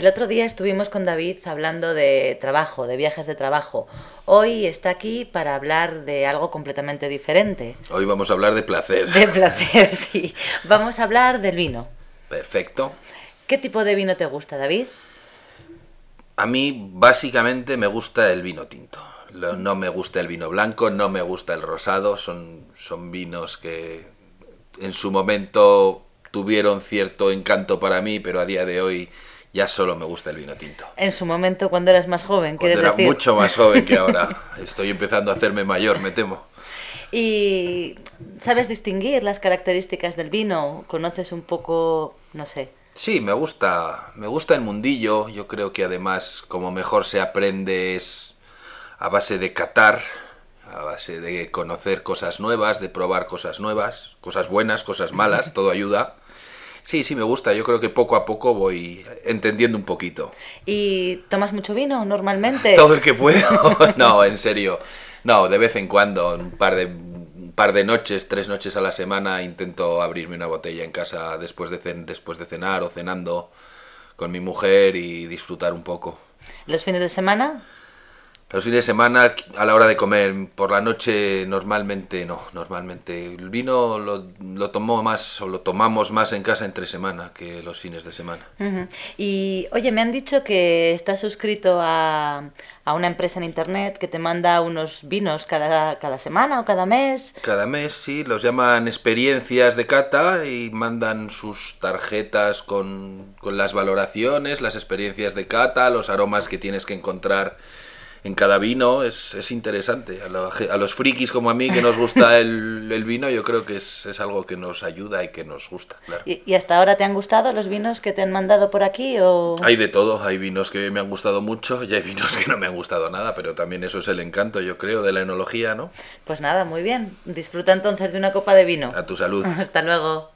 El otro día estuvimos con David hablando de trabajo, de viajes de trabajo. Hoy está aquí para hablar de algo completamente diferente. Hoy vamos a hablar de placer. De placer, sí. Vamos a hablar del vino. Perfecto. ¿Qué tipo de vino te gusta, David? A mí básicamente me gusta el vino tinto. No me gusta el vino blanco, no me gusta el rosado. Son, son vinos que en su momento tuvieron cierto encanto para mí, pero a día de hoy ya solo me gusta el vino tinto. En su momento, cuando eras más joven, Cuando era decir. mucho más joven que ahora. Estoy empezando a hacerme mayor, me temo. ¿Y sabes distinguir las características del vino? ¿Conoces un poco, no sé? Sí, me gusta, me gusta el mundillo. Yo creo que además, como mejor se aprende es a base de catar, a base de conocer cosas nuevas, de probar cosas nuevas, cosas buenas, cosas malas, todo ayuda. Sí, sí, me gusta. Yo creo que poco a poco voy entendiendo un poquito. ¿Y tomas mucho vino normalmente? Todo el que puedo. no, en serio. No, de vez en cuando, un par de un par de noches, tres noches a la semana, intento abrirme una botella en casa después de, cen- después de cenar o cenando con mi mujer y disfrutar un poco. ¿Los fines de semana? Los fines de semana, a la hora de comer, por la noche normalmente no, normalmente el vino lo, lo tomo más o lo tomamos más en casa entre semana que los fines de semana. Ujú. Y oye, me han dicho que estás suscrito a, a una empresa en internet que te manda unos vinos cada, cada semana o cada mes. Cada mes, sí, los llaman experiencias de cata y mandan sus tarjetas con, con las valoraciones, las experiencias de cata, los aromas que tienes que encontrar en cada vino. Es, es interesante. A, la a los frikis como a mí que nos gusta el, el vino, yo creo que es, es algo que nos ayuda y que nos gusta, claro. ¿Y, y hasta ahora te han gustado los vinos que te han mandado por aquí? O... Hay de todo, hay vinos que me han gustado mucho y hay vinos que no me han gustado nada, pero también eso es el encanto, yo creo, de la enología, ¿no? Pues nada, muy bien. Disfruta entonces de una copa de vino. A tu salud. Hasta luego.